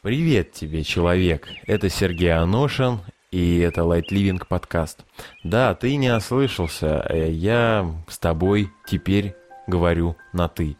Привет тебе, человек! Это Сергей Аношин, и это Light Living подкаст. Да, ты не ослышался, э, я с тобой теперь говорю на «ты».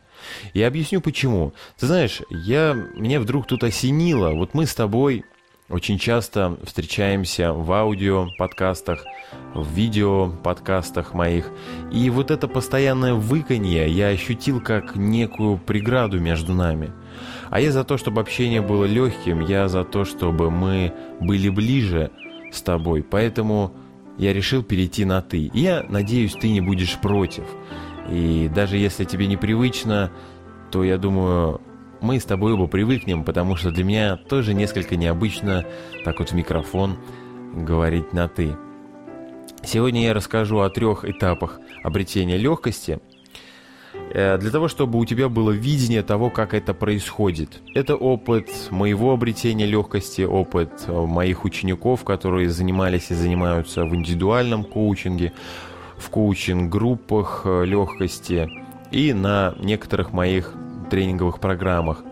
И объясню почему. Ты знаешь, я, мне вдруг тут осенило, вот мы с тобой очень часто встречаемся в аудио подкастах, в видео подкастах моих. И вот это постоянное выканье я ощутил как некую преграду между нами – а я за то, чтобы общение было легким, я за то, чтобы мы были ближе с тобой. Поэтому я решил перейти на «ты». И я надеюсь, ты не будешь против. И даже если тебе непривычно, то я думаю, мы с тобой оба привыкнем, потому что для меня тоже несколько необычно так вот в микрофон говорить на «ты». Сегодня я расскажу о трех этапах обретения легкости – для того, чтобы у тебя было видение того, как это происходит. Это опыт моего обретения легкости, опыт э, моих учеников, которые занимались и занимаются в индивидуальном коучинге, в коучинг-группах э, легкости и на некоторых моих тренинговых программах.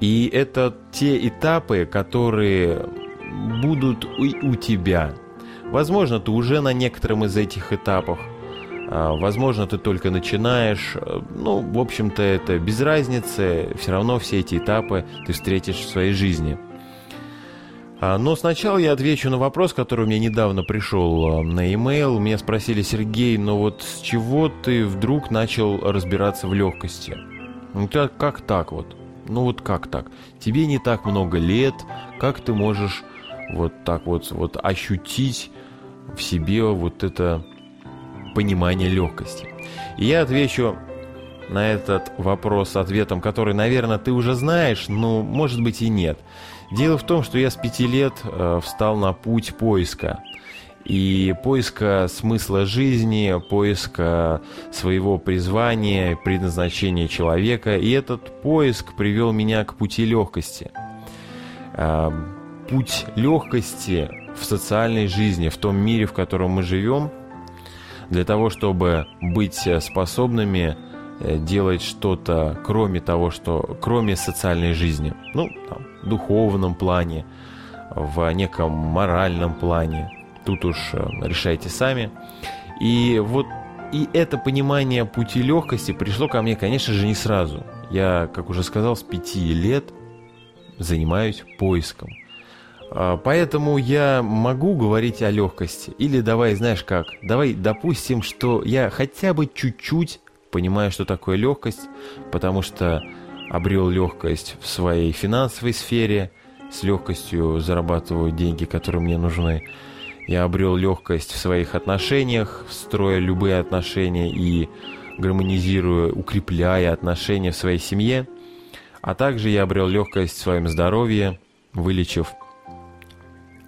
И это те этапы, которые будут у, у тебя. Возможно, ты уже на некотором из этих этапах – возможно, ты только начинаешь. Э, ну, в общем-то, это без разницы. Все равно все эти этапы ты встретишь в своей жизни. А, но сначала я отвечу на вопрос, который меня недавно пришел э, на e-mail. Меня спросили, Сергей, ну вот с чего ты вдруг начал разбираться в легкости? Ну, как так вот? Ну вот как так? Тебе не так много лет, как ты можешь вот так вот, вот ощутить в себе вот это понимания легкости. И я отвечу на этот вопрос ответом, который, наверное, ты уже знаешь, но может быть и нет. Дело в том, что я с пяти лет э, встал на путь поиска. И поиска смысла жизни, поиска своего призвания, предназначения человека. И этот поиск привел меня к пути легкости. Э, путь легкости в социальной жизни, в том мире, в котором мы живем – для того, чтобы быть э, способными э, делать что-то, кроме того, что, кроме социальной жизни, ну, там, в духовном плане, в неком моральном плане. Тут уж э, решайте сами. И вот и это понимание пути легкости пришло ко мне, конечно же, не сразу. Я, как уже сказал, с пяти лет занимаюсь поиском – поэтому я могу говорить о легкости. Или давай, знаешь как, давай допустим, что я хотя бы чуть-чуть понимаю, что такое легкость, потому что обрел легкость в своей финансовой сфере, с легкостью зарабатываю деньги, которые мне нужны. Я обрел легкость в своих отношениях, строя любые отношения и гармонизируя, укрепляя отношения в своей семье. А также я обрел легкость в своем здоровье, вылечив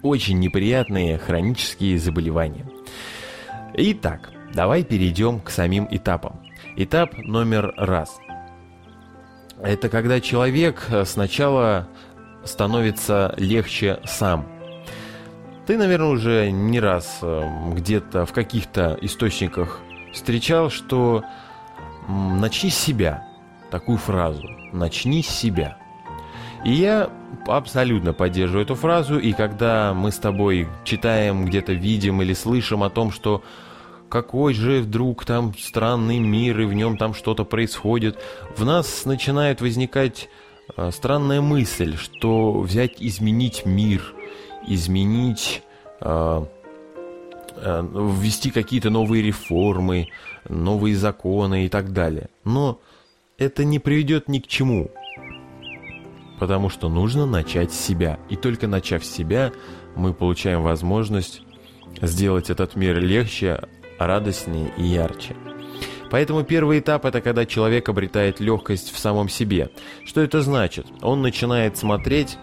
очень неприятные хронические заболевания. Итак, давай перейдем к самим этапам. Этап номер раз. Это когда человек сначала становится легче сам. Ты, наверное, уже не раз э, где-то в каких-то источниках встречал, что начни с себя. Такую фразу. Начни с себя. И я абсолютно поддерживаю эту фразу, и когда мы с тобой читаем, где-то видим или слышим о том, что какой же вдруг там странный мир, и в нем там что-то происходит, в нас начинает возникать э, странная мысль, что взять, изменить мир, изменить, э, э, ввести какие-то новые реформы, новые законы и так далее. Но это не приведет ни к чему потому что нужно начать с себя. И только начав с себя, мы получаем возможность сделать этот мир легче, радостнее и ярче. Поэтому первый этап – это когда человек обретает легкость в самом себе. Что это значит? Он начинает смотреть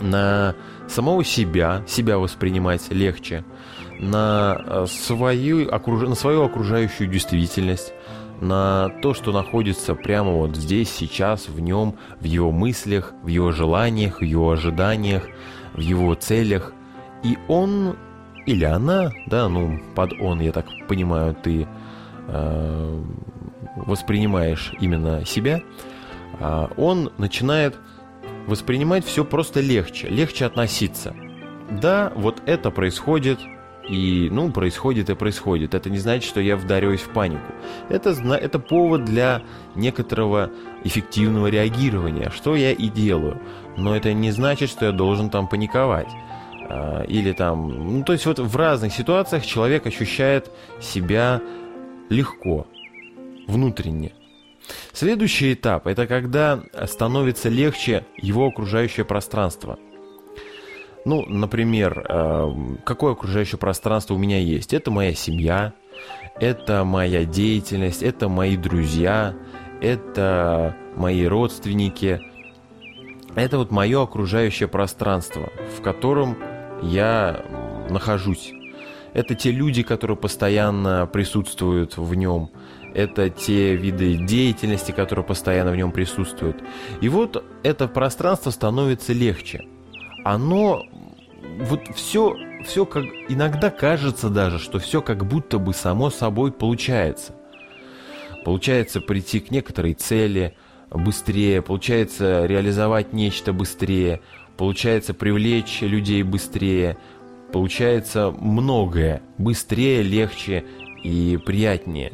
на самого себя, себя воспринимать легче, на э, свою, на свою окружающую действительность, на то, что находится прямо вот здесь, сейчас, в нем, в его мыслях, в его желаниях, в его ожиданиях, в его целях. И он или она, да, ну, под он, я так понимаю, ты э, воспринимаешь именно себя, э, он начинает воспринимать все просто легче, легче относиться. Да, вот это происходит, и, ну, происходит и происходит. Это не значит, что я вдарюсь в панику. Это, это повод для некоторого эффективного реагирования, что я и делаю. Но это не значит, что я должен там паниковать. А, или там... Ну, то есть вот в разных ситуациях человек ощущает себя легко, внутренне. Следующий этап – это когда становится легче его окружающее пространство. Ну, например, э, какое окружающее пространство у меня есть? Это моя семья, это моя деятельность, это мои друзья, это мои родственники. Это вот мое окружающее пространство, в котором я нахожусь. Это те люди, которые постоянно присутствуют в нем. Это те виды деятельности, которые постоянно в нем присутствуют. И вот это пространство становится легче. Оно вот все, все как иногда кажется даже, что все как будто бы само собой получается. Получается прийти к некоторой цели быстрее, получается реализовать нечто быстрее, получается привлечь людей быстрее, получается многое быстрее, легче и приятнее.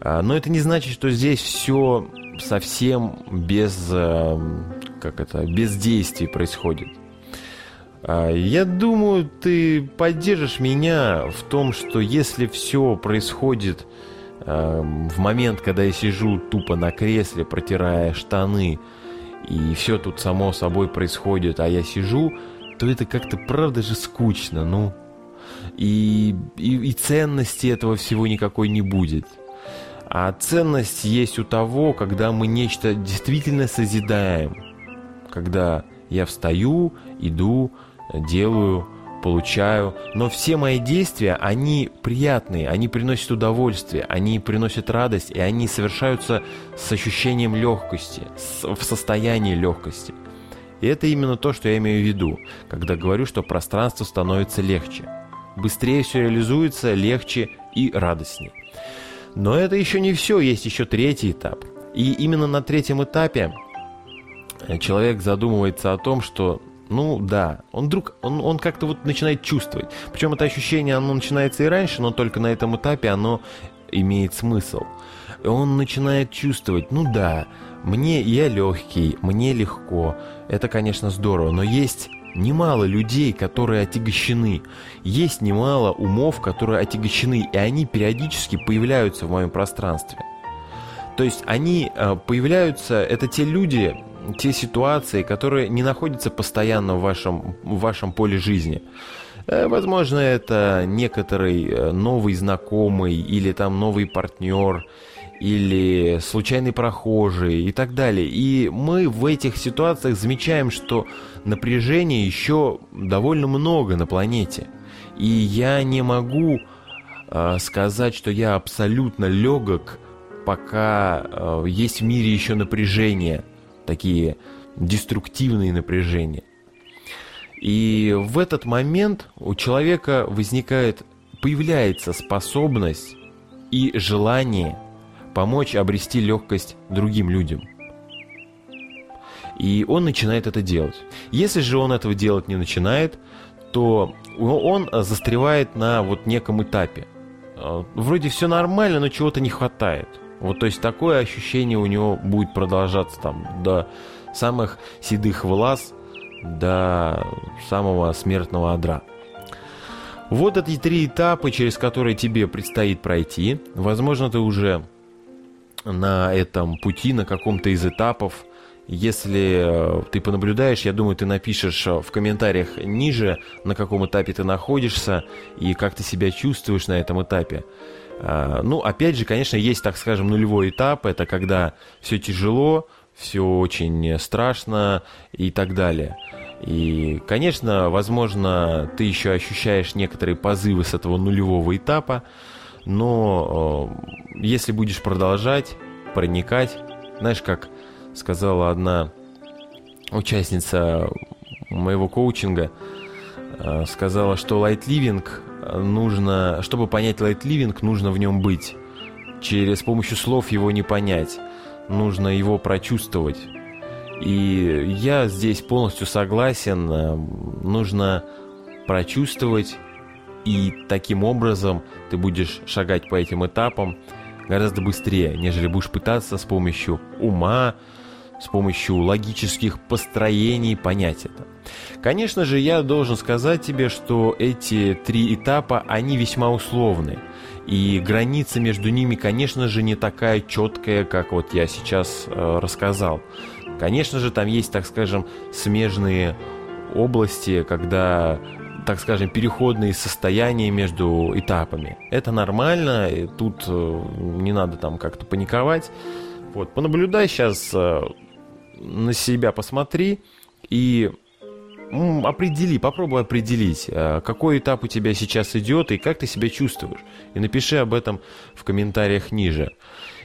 А, но это не значит, что здесь все совсем без, э, как это, без действий происходит. А, я думаю, ты поддержишь меня в том, что если все происходит э, в момент, когда я сижу тупо на кресле, протирая штаны, и все тут само собой происходит, а я сижу, то это как-то правда же скучно, ну. И, и, и ценности этого всего никакой не будет. А ценность есть у того, когда мы нечто действительно созидаем. Когда я встаю, иду, делаю, получаю. Но все мои действия, они приятные, они приносят удовольствие, они приносят радость, и они совершаются с ощущением легкости, в состоянии легкости. И это именно то, что я имею в виду, когда говорю, что пространство становится легче. Быстрее все реализуется, легче и радостнее. Но это еще не все, есть еще третий этап. И именно на третьем этапе человек задумывается о том, что ну да, он вдруг, он, он как-то вот начинает чувствовать. Причем это ощущение, оно начинается и раньше, но только на этом этапе оно имеет смысл. И он начинает чувствовать, ну да, мне я легкий, мне легко. Это, конечно, здорово, но есть немало людей, которые отягощены. Есть немало умов, которые отягощены, и они периодически появляются в моем пространстве. То есть они э, появляются, это те люди, те ситуации, которые не находятся постоянно в вашем, в вашем поле жизни. Э, возможно, это некоторый э, новый знакомый или там новый партнер, или случайный прохожий и так далее. И мы в этих ситуациях замечаем, что напряжения еще довольно много на планете. И я не могу э, сказать, что я абсолютно легок, пока э, есть в мире еще напряжение такие деструктивные напряжения. И в этот момент у человека возникает, появляется способность и желание помочь обрести легкость другим людям. И он начинает это делать. Если же он этого делать не начинает, то он застревает на вот неком этапе. Вроде все нормально, но чего-то не хватает. Вот, то есть такое ощущение у него будет продолжаться там до самых седых волос, до самого смертного адра. Вот эти три этапа, через которые тебе предстоит пройти. Возможно, ты уже на этом пути, на каком-то из этапов. Если э, ты понаблюдаешь, я думаю, ты напишешь в комментариях ниже, на каком этапе ты находишься и как ты себя чувствуешь на этом этапе. А, ну, опять же, конечно, есть, так скажем, нулевой этап, это когда все тяжело, все очень страшно и так далее. И, конечно, возможно, ты еще ощущаешь некоторые позывы с этого нулевого этапа, но э, если будешь продолжать, проникать, знаешь, как сказала одна участница моего коучинга, э, сказала, что лайт-ливинг нужно, чтобы понять лайт-ливинг, нужно в нем быть. Через помощью слов его не понять. Нужно его прочувствовать. И я здесь полностью согласен. Нужно прочувствовать, и таким образом ты будешь шагать по этим этапам гораздо быстрее, нежели будешь пытаться с помощью ума, с помощью логических построений понять это. Конечно же, я должен сказать тебе, что эти три этапа, они весьма условны. И граница между ними, конечно же, не такая четкая, как вот я сейчас э, рассказал. Конечно же, там есть, так скажем, смежные области, когда так скажем, переходные состояния между этапами. Это нормально, и тут э, не надо там как-то паниковать. Вот, понаблюдай сейчас, э, на себя посмотри и определи, попробуй определить, э, какой этап у тебя сейчас идет и как ты себя чувствуешь. И напиши об этом в комментариях ниже.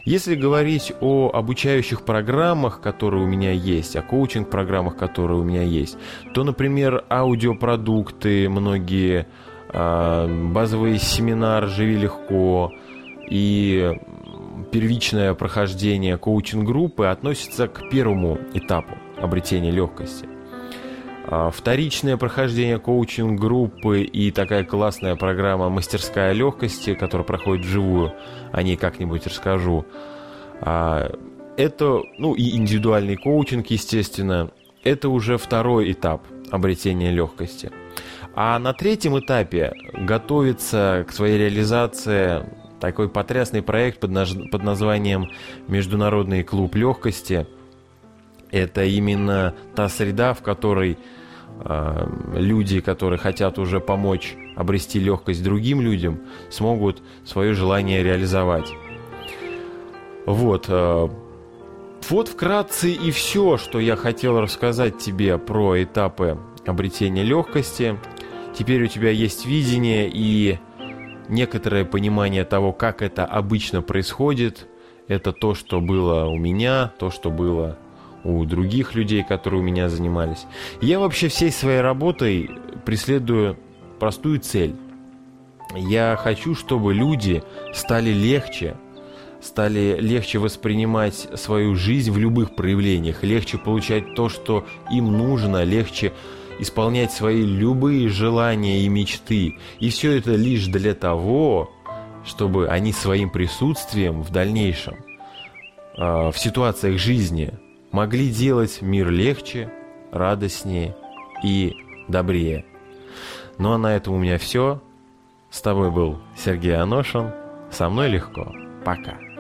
Если говорить о обучающих программах, которые у меня есть, о коучинг-программах, которые у меня есть, то, например, аудиопродукты, многие а, базовые семинары «Живи легко» и первичное прохождение коучинг-группы относятся к первому этапу обретения легкости. А, вторичное прохождение коучинг-группы и такая классная программа «Мастерская легкости», которая проходит вживую, о ней как-нибудь расскажу. А, это, ну и индивидуальный коучинг, естественно, это уже второй этап обретения легкости. А на третьем этапе готовится к своей реализации такой потрясный проект под, под названием «Международный клуб легкости», это именно та среда, в которой э, люди, которые хотят уже помочь обрести легкость другим людям, смогут свое желание реализовать. Вот. Э, вот вкратце и все, что я хотел рассказать тебе про этапы обретения легкости. Теперь у тебя есть видение и некоторое понимание того, как это обычно происходит. Это то, что было у меня, то, что было у других людей, которые у меня занимались. Я вообще всей своей работой преследую простую цель. Я хочу, чтобы люди стали легче, стали легче воспринимать свою жизнь в любых проявлениях, легче получать то, что им нужно, легче исполнять свои любые желания и мечты. И все это лишь для того, чтобы они своим присутствием в дальнейшем, э, в ситуациях жизни, могли делать мир легче, радостнее и добрее. Ну а на этом у меня все. С тобой был Сергей Аношин. Со мной легко. Пока.